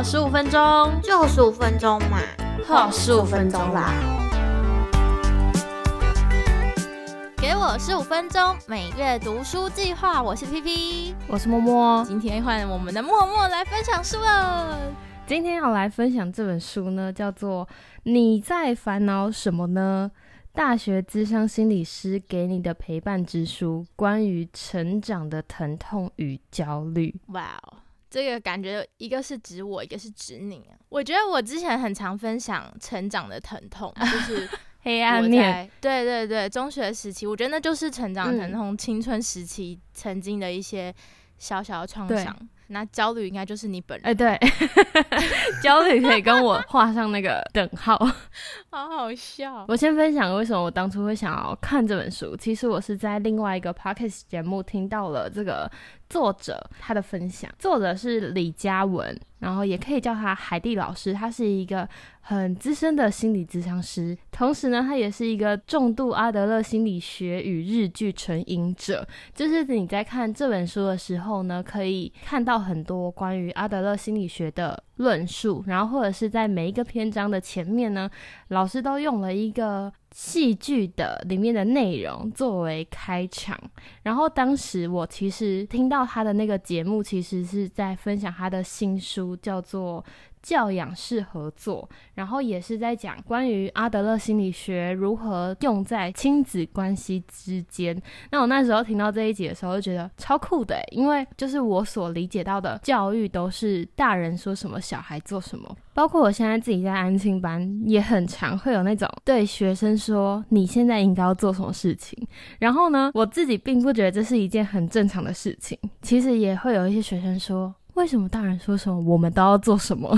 好十五分钟，就十五分钟嘛，好十五分钟啦。给我十五分钟，每月读书计划。我是 P P，我是默默。今天换我们的默默来分享书了。今天要来分享这本书呢，叫做《你在烦恼什么呢？大学智商心理师给你的陪伴之书：关于成长的疼痛与焦虑》。哇哦，这个感觉一个是指我，一个是指你。我觉得我之前很常分享成长的疼痛，就是 黑暗面。对对对，中学时期，我觉得那就是成长疼痛，青春时期曾经的一些小小的创伤。那焦虑应该就是你本人，哎，对，焦虑可以跟我画上那个等号，好好笑。我先分享为什么我当初会想要看这本书。其实我是在另外一个 podcast 节目听到了这个作者他的分享，作者是李佳文。然后也可以叫他海蒂老师，他是一个很资深的心理咨商师，同时呢，他也是一个重度阿德勒心理学与日剧成瘾者。就是你在看这本书的时候呢，可以看到很多关于阿德勒心理学的论述，然后或者是在每一个篇章的前面呢，老师都用了一个。戏剧的里面的内容作为开场，然后当时我其实听到他的那个节目，其实是在分享他的新书，叫做。教养式合作，然后也是在讲关于阿德勒心理学如何用在亲子关系之间。那我那时候听到这一集的时候，就觉得超酷的，因为就是我所理解到的教育都是大人说什么，小孩做什么。包括我现在自己在安庆班，也很常会有那种对学生说你现在应该要做什么事情。然后呢，我自己并不觉得这是一件很正常的事情。其实也会有一些学生说。为什么大人说什么，我们都要做什么？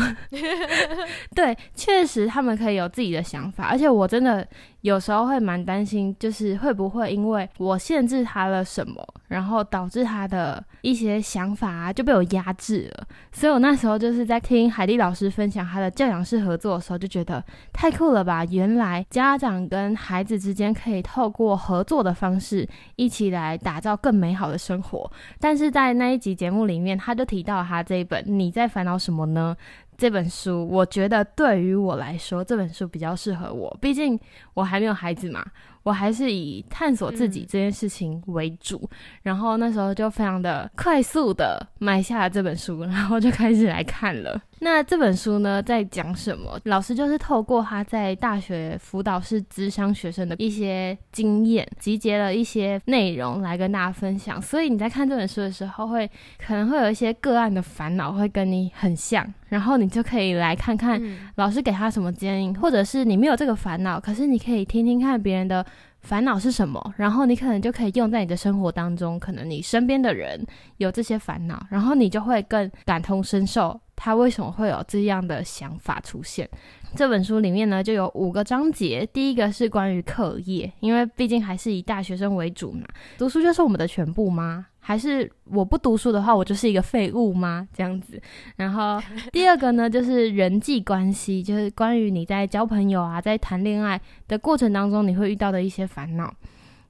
对，确实他们可以有自己的想法，而且我真的。有时候会蛮担心，就是会不会因为我限制他了什么，然后导致他的一些想法啊就被我压制了。所以我那时候就是在听海蒂老师分享他的教养式合作的时候，就觉得太酷了吧！原来家长跟孩子之间可以透过合作的方式，一起来打造更美好的生活。但是在那一集节目里面，他就提到他这一本《你在烦恼什么呢》。这本书，我觉得对于我来说，这本书比较适合我。毕竟我还没有孩子嘛，我还是以探索自己这件事情为主。然后那时候就非常的快速的买下了这本书，然后就开始来看了。那这本书呢，在讲什么？老师就是透过他在大学辅导室咨商学生的一些经验，集结了一些内容来跟大家分享。所以你在看这本书的时候，会可能会有一些个案的烦恼会跟你很像，然后你就可以来看看老师给他什么建议，或者是你没有这个烦恼，可是你可以听听看别人的烦恼是什么，然后你可能就可以用在你的生活当中。可能你身边的人有这些烦恼，然后你就会更感同身受。他为什么会有这样的想法出现？这本书里面呢，就有五个章节。第一个是关于课业，因为毕竟还是以大学生为主嘛，读书就是我们的全部吗？还是我不读书的话，我就是一个废物吗？这样子。然后 第二个呢，就是人际关系，就是关于你在交朋友啊，在谈恋爱的过程当中，你会遇到的一些烦恼。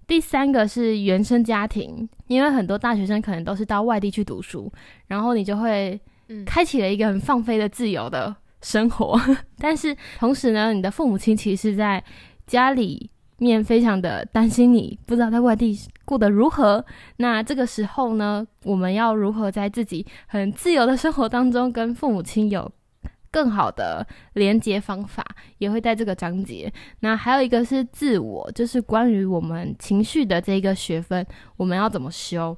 第三个是原生家庭，因为很多大学生可能都是到外地去读书，然后你就会。开启了一个很放飞的自由的生活，但是同时呢，你的父母亲其实在家里面非常的担心你，不知道在外地过得如何。那这个时候呢，我们要如何在自己很自由的生活当中跟父母亲有更好的连接方法，也会在这个章节。那还有一个是自我，就是关于我们情绪的这一个学分，我们要怎么修？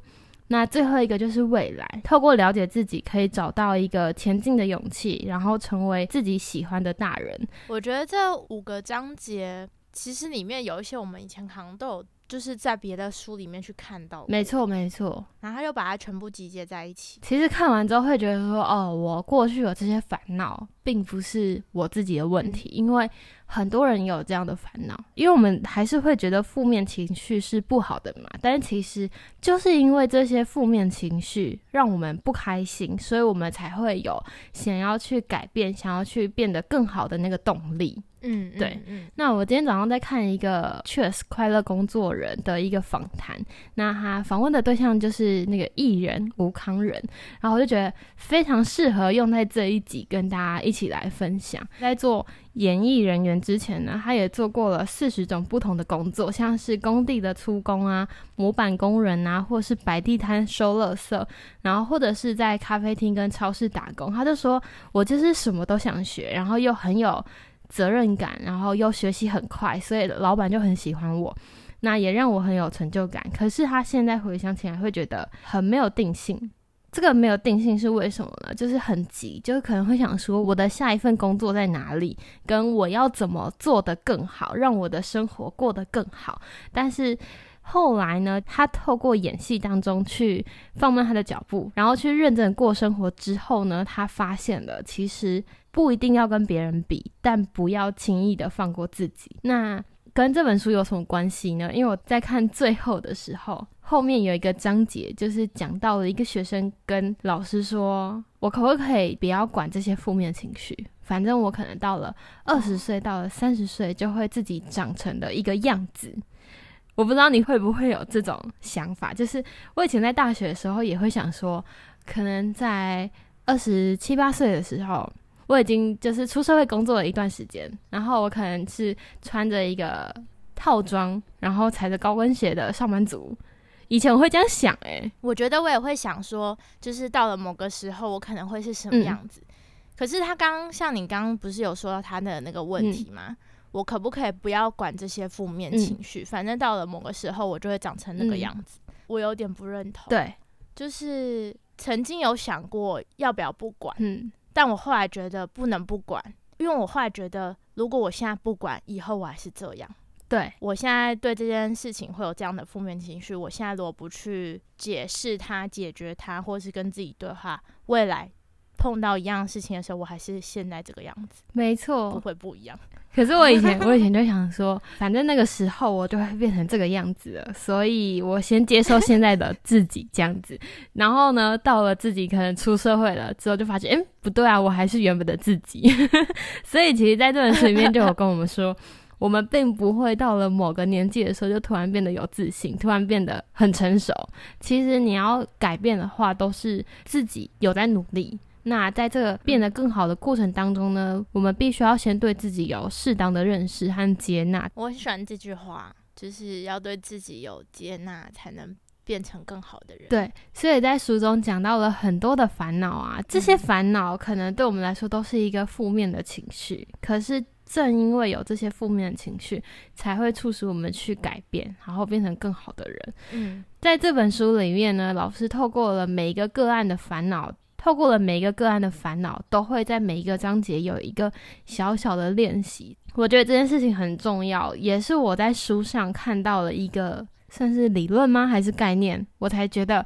那最后一个就是未来，透过了解自己，可以找到一个前进的勇气，然后成为自己喜欢的大人。我觉得这五个章节其实里面有一些我们以前可能都有，就是在别的书里面去看到。没错，没错。然后他就把它全部集结在一起。其实看完之后会觉得说，哦，我过去有这些烦恼，并不是我自己的问题，因为很多人有这样的烦恼，因为我们还是会觉得负面情绪是不好的嘛。但是其实就是因为这些负面情绪让我们不开心，所以我们才会有想要去改变、想要去变得更好的那个动力。嗯，对。那我今天早上在看一个 Cheers 快乐工作人的一个访谈，那他访问的对象就是那个艺人吴康仁，然后我就觉得非常适合用在这一集跟大家一起来分享。在做演艺人员之前呢，他也做过了四十种不同的工作，像是工地的粗工啊、模板工人啊，或是摆地摊收垃圾，然后或者是在咖啡厅跟超市打工。他就说我就是什么都想学，然后又很有。责任感，然后又学习很快，所以老板就很喜欢我，那也让我很有成就感。可是他现在回想起来，会觉得很没有定性。这个没有定性是为什么呢？就是很急，就是可能会想说，我的下一份工作在哪里，跟我要怎么做得更好，让我的生活过得更好。但是后来呢，他透过演戏当中去放慢他的脚步，然后去认真过生活之后呢，他发现了其实。不一定要跟别人比，但不要轻易的放过自己。那跟这本书有什么关系呢？因为我在看最后的时候，后面有一个章节，就是讲到了一个学生跟老师说：“我可不可以不要管这些负面情绪？反正我可能到了二十岁，到了三十岁，就会自己长成的一个样子。”我不知道你会不会有这种想法？就是我以前在大学的时候，也会想说，可能在二十七八岁的时候。我已经就是出社会工作了一段时间，然后我可能是穿着一个套装，然后踩着高跟鞋的上班族。以前我会这样想，诶，我觉得我也会想说，就是到了某个时候，我可能会是什么样子。可是他刚像你刚刚不是有说到他的那个问题吗？我可不可以不要管这些负面情绪？反正到了某个时候，我就会长成那个样子。我有点不认同。对，就是曾经有想过要不要不管。嗯。但我后来觉得不能不管，因为我后来觉得，如果我现在不管，以后我还是这样。对我现在对这件事情会有这样的负面情绪，我现在如果不去解释它、解决它，或是跟自己对话，未来碰到一样事情的时候，我还是现在这个样子。没错，不会不一样。可是我以前，我以前就想说，反正那个时候我就会变成这个样子了，所以我先接受现在的自己这样子。然后呢，到了自己可能出社会了之后，就发现，哎，不对啊，我还是原本的自己。所以其实，在这本书里面就有跟我们说，我们并不会到了某个年纪的时候，就突然变得有自信，突然变得很成熟。其实你要改变的话，都是自己有在努力。那在这个变得更好的过程当中呢，我们必须要先对自己有适当的认识和接纳。我很喜欢这句话，就是要对自己有接纳，才能变成更好的人。对，所以在书中讲到了很多的烦恼啊，这些烦恼可能对我们来说都是一个负面的情绪，可是正因为有这些负面的情绪，才会促使我们去改变，然后变成更好的人。嗯，在这本书里面呢，老师透过了每一个个案的烦恼。透过了每一个个案的烦恼，都会在每一个章节有一个小小的练习。我觉得这件事情很重要，也是我在书上看到了一个算是理论吗？还是概念？我才觉得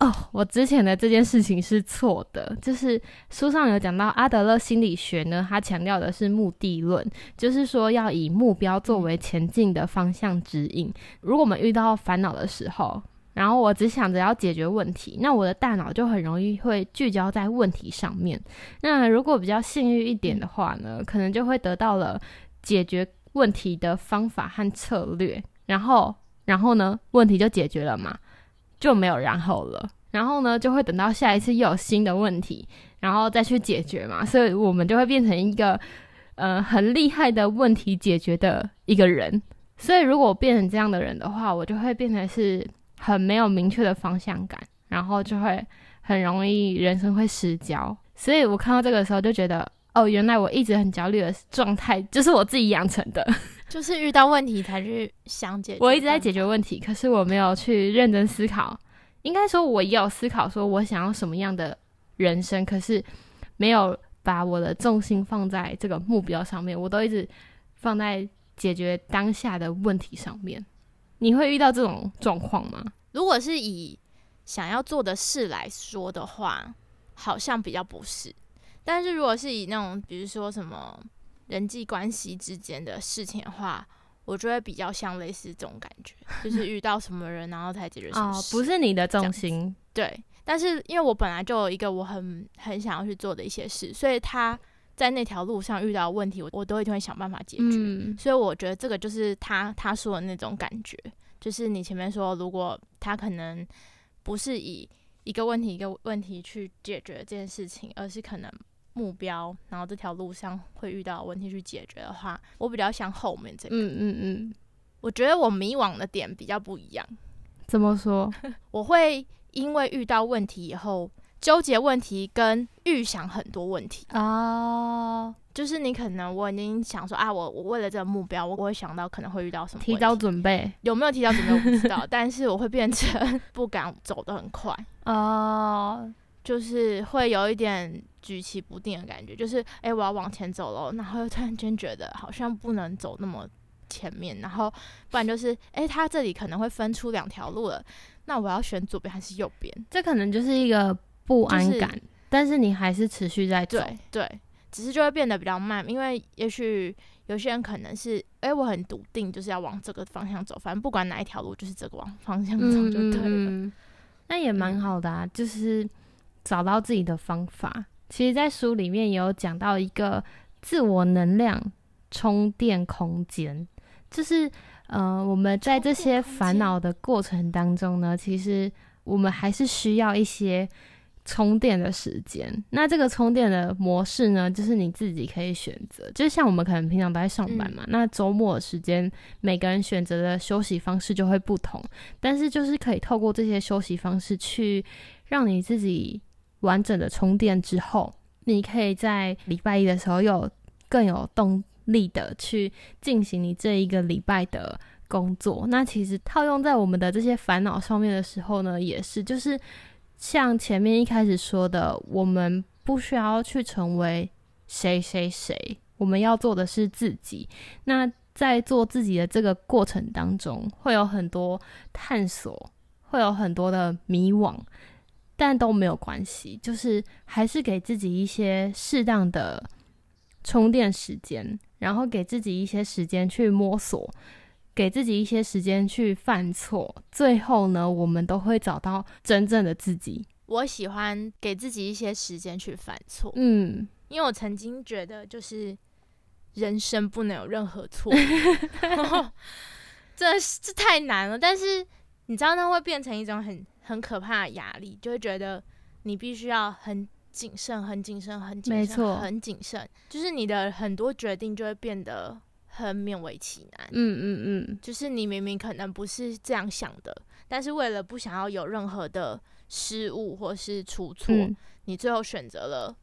哦，我之前的这件事情是错的。就是书上有讲到阿德勒心理学呢，他强调的是目的论，就是说要以目标作为前进的方向指引。如果我们遇到烦恼的时候，然后我只想着要解决问题，那我的大脑就很容易会聚焦在问题上面。那如果比较幸运一点的话呢，可能就会得到了解决问题的方法和策略。然后，然后呢，问题就解决了嘛，就没有然后了。然后呢，就会等到下一次又有新的问题，然后再去解决嘛。所以我们就会变成一个呃很厉害的问题解决的一个人。所以如果变成这样的人的话，我就会变成是。很没有明确的方向感，然后就会很容易人生会失焦。所以我看到这个时候就觉得，哦，原来我一直很焦虑的状态就是我自己养成的，就是遇到问题才去想解决。我一直在解决问题，可是我没有去认真思考。应该说，我也有思考，说我想要什么样的人生，可是没有把我的重心放在这个目标上面。我都一直放在解决当下的问题上面。你会遇到这种状况吗？如果是以想要做的事来说的话，好像比较不是。但是如果是以那种，比如说什么人际关系之间的事情的话，我就会比较像类似这种感觉，就是遇到什么人，然后才解决什么事。不是你的重心，对。但是因为我本来就有一个我很很想要去做的一些事，所以他在那条路上遇到问题，我我都一定会想办法解决。所以我觉得这个就是他他说的那种感觉，就是你前面说，如果他可能不是以一个问题一个问题去解决这件事情，而是可能目标，然后这条路上会遇到问题去解决的话，我比较像后面这个。嗯嗯嗯，我觉得我迷惘的点比较不一样。怎么说？我会。因为遇到问题以后，纠结问题跟预想很多问题哦，就是你可能我已经想说啊，我我为了这个目标，我我会想到可能会遇到什么，提早准备有没有提早准备我不知道，但是我会变成不敢走得很快哦，就是会有一点举棋不定的感觉，就是哎我要往前走了，然后又突然间觉得好像不能走那么前面，然后不然就是哎他这里可能会分出两条路了。那我要选左边还是右边？这可能就是一个不安感，但是你还是持续在走。对对，只是就会变得比较慢，因为也许有些人可能是，哎，我很笃定就是要往这个方向走，反正不管哪一条路，就是这个往方向走就对了。那也蛮好的啊，就是找到自己的方法。其实，在书里面也有讲到一个自我能量充电空间，就是。呃，我们在这些烦恼的过程当中呢，其实我们还是需要一些充电的时间。那这个充电的模式呢，就是你自己可以选择。就像我们可能平常都在上班嘛，那周末的时间，每个人选择的休息方式就会不同。但是就是可以透过这些休息方式，去让你自己完整的充电之后，你可以在礼拜一的时候有更有动。力的去进行你这一个礼拜的工作，那其实套用在我们的这些烦恼上面的时候呢，也是就是像前面一开始说的，我们不需要去成为谁谁谁，我们要做的是自己。那在做自己的这个过程当中，会有很多探索，会有很多的迷惘，但都没有关系，就是还是给自己一些适当的充电时间。然后给自己一些时间去摸索，给自己一些时间去犯错，最后呢，我们都会找到真正的自己。我喜欢给自己一些时间去犯错，嗯，因为我曾经觉得就是人生不能有任何错 这这太难了。但是你知道，它会变成一种很很可怕的压力，就会觉得你必须要很。谨慎，很谨慎，很谨慎，很谨慎，就是你的很多决定就会变得很勉为其难。嗯嗯嗯，就是你明明可能不是这样想的，但是为了不想要有任何的失误或是出错，你最后选择了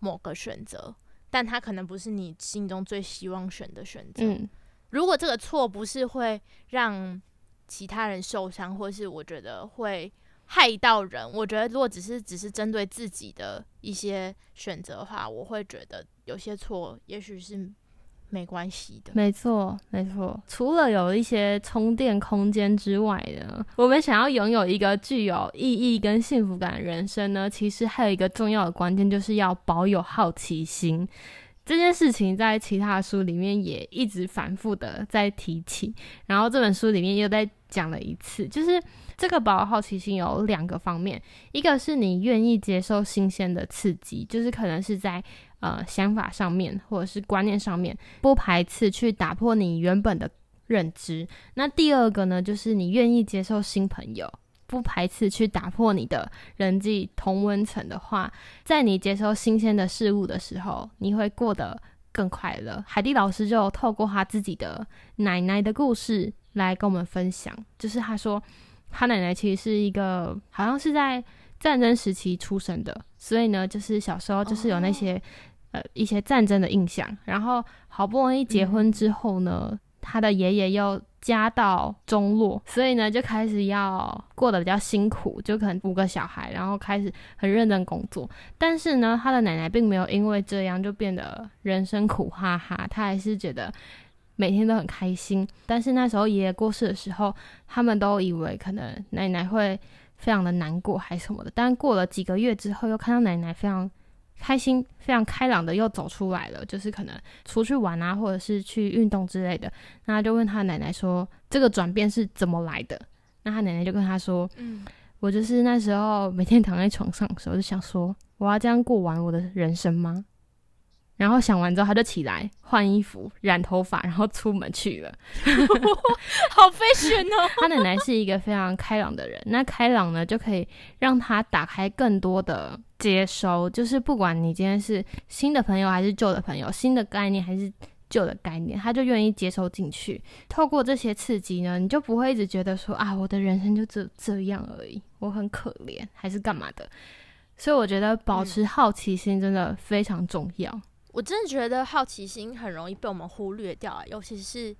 某个选择，但它可能不是你心中最希望选的选择。嗯，如果这个错不是会让其他人受伤，或是我觉得会。害到人，我觉得如果只是只是针对自己的一些选择的话，我会觉得有些错也许是没关系的。没错，没错。除了有一些充电空间之外呢，我们想要拥有一个具有意义跟幸福感的人生呢，其实还有一个重要的关键，就是要保有好奇心。这件事情在其他书里面也一直反复的在提起，然后这本书里面又在讲了一次，就是。这个保好奇心有两个方面，一个是你愿意接受新鲜的刺激，就是可能是在呃想法上面或者是观念上面不排斥去打破你原本的认知。那第二个呢，就是你愿意接受新朋友，不排斥去打破你的人际同温层的话，在你接收新鲜的事物的时候，你会过得更快乐。海蒂老师就透过他自己的奶奶的故事来跟我们分享，就是他说。他奶奶其实是一个，好像是在战争时期出生的，所以呢，就是小时候就是有那些呃一些战争的印象。然后好不容易结婚之后呢，他的爷爷又家道中落，所以呢就开始要过得比较辛苦，就可能五个小孩，然后开始很认真工作。但是呢，他的奶奶并没有因为这样就变得人生苦哈哈，他还是觉得。每天都很开心，但是那时候爷爷过世的时候，他们都以为可能奶奶会非常的难过还是什么的。但过了几个月之后，又看到奶奶非常开心、非常开朗的又走出来了，就是可能出去玩啊，或者是去运动之类的。那他就问他奶奶说：“这个转变是怎么来的？”那他奶奶就跟他说：“嗯，我就是那时候每天躺在床上的时候，就想说，我要这样过完我的人生吗？”然后想完之后，他就起来换衣服、染头发，然后出门去了。好 fashion 哦！他奶奶是一个非常开朗的人，那开朗呢，就可以让他打开更多的接收。就是不管你今天是新的朋友还是旧的朋友，新的概念还是旧的概念，他就愿意接收进去。透过这些刺激呢，你就不会一直觉得说啊，我的人生就这这样而已，我很可怜还是干嘛的。所以我觉得保持好奇心真的非常重要。我真的觉得好奇心很容易被我们忽略掉啊，尤其是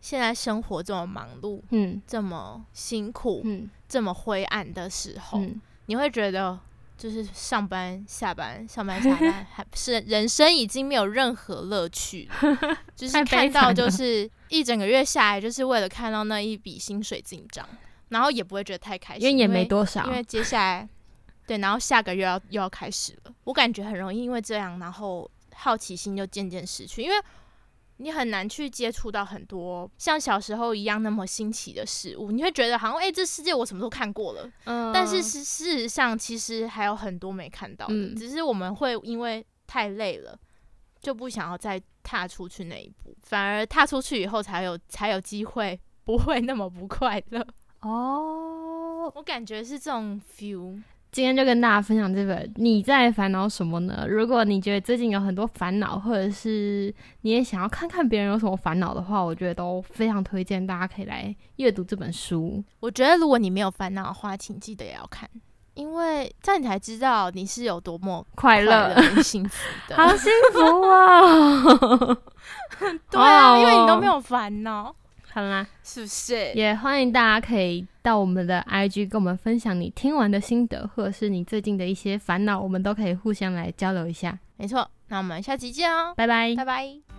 现在生活这么忙碌，嗯，这么辛苦，嗯，这么灰暗的时候，你会觉得就是上班下班上班下班，还是人生已经没有任何乐趣，就是看到就是一整个月下来，就是为了看到那一笔薪水进账，然后也不会觉得太开心，因为也没多少，因为接下来对，然后下个月要又要开始了，我感觉很容易因为这样，然后。好奇心就渐渐失去，因为你很难去接触到很多像小时候一样那么新奇的事物。你会觉得好像哎，这世界我什么都看过了，嗯，但是事事实上其实还有很多没看到的，只是我们会因为太累了，就不想要再踏出去那一步，反而踏出去以后才有才有机会不会那么不快乐。哦，我感觉是这种 feel。今天就跟大家分享这本《你在烦恼什么呢》。如果你觉得最近有很多烦恼，或者是你也想要看看别人有什么烦恼的话，我觉得都非常推荐大家可以来阅读这本书。我觉得如果你没有烦恼的话，请记得也要看，因为这样你才知道你是有多么快乐、幸福的。好幸福 啊！对啊，因为你都没有烦恼。好啦，是不是？也欢迎大家可以到我们的 IG 跟我们分享你听完的心得，或者是你最近的一些烦恼，我们都可以互相来交流一下。没错，那我们下期见哦，拜拜，拜拜。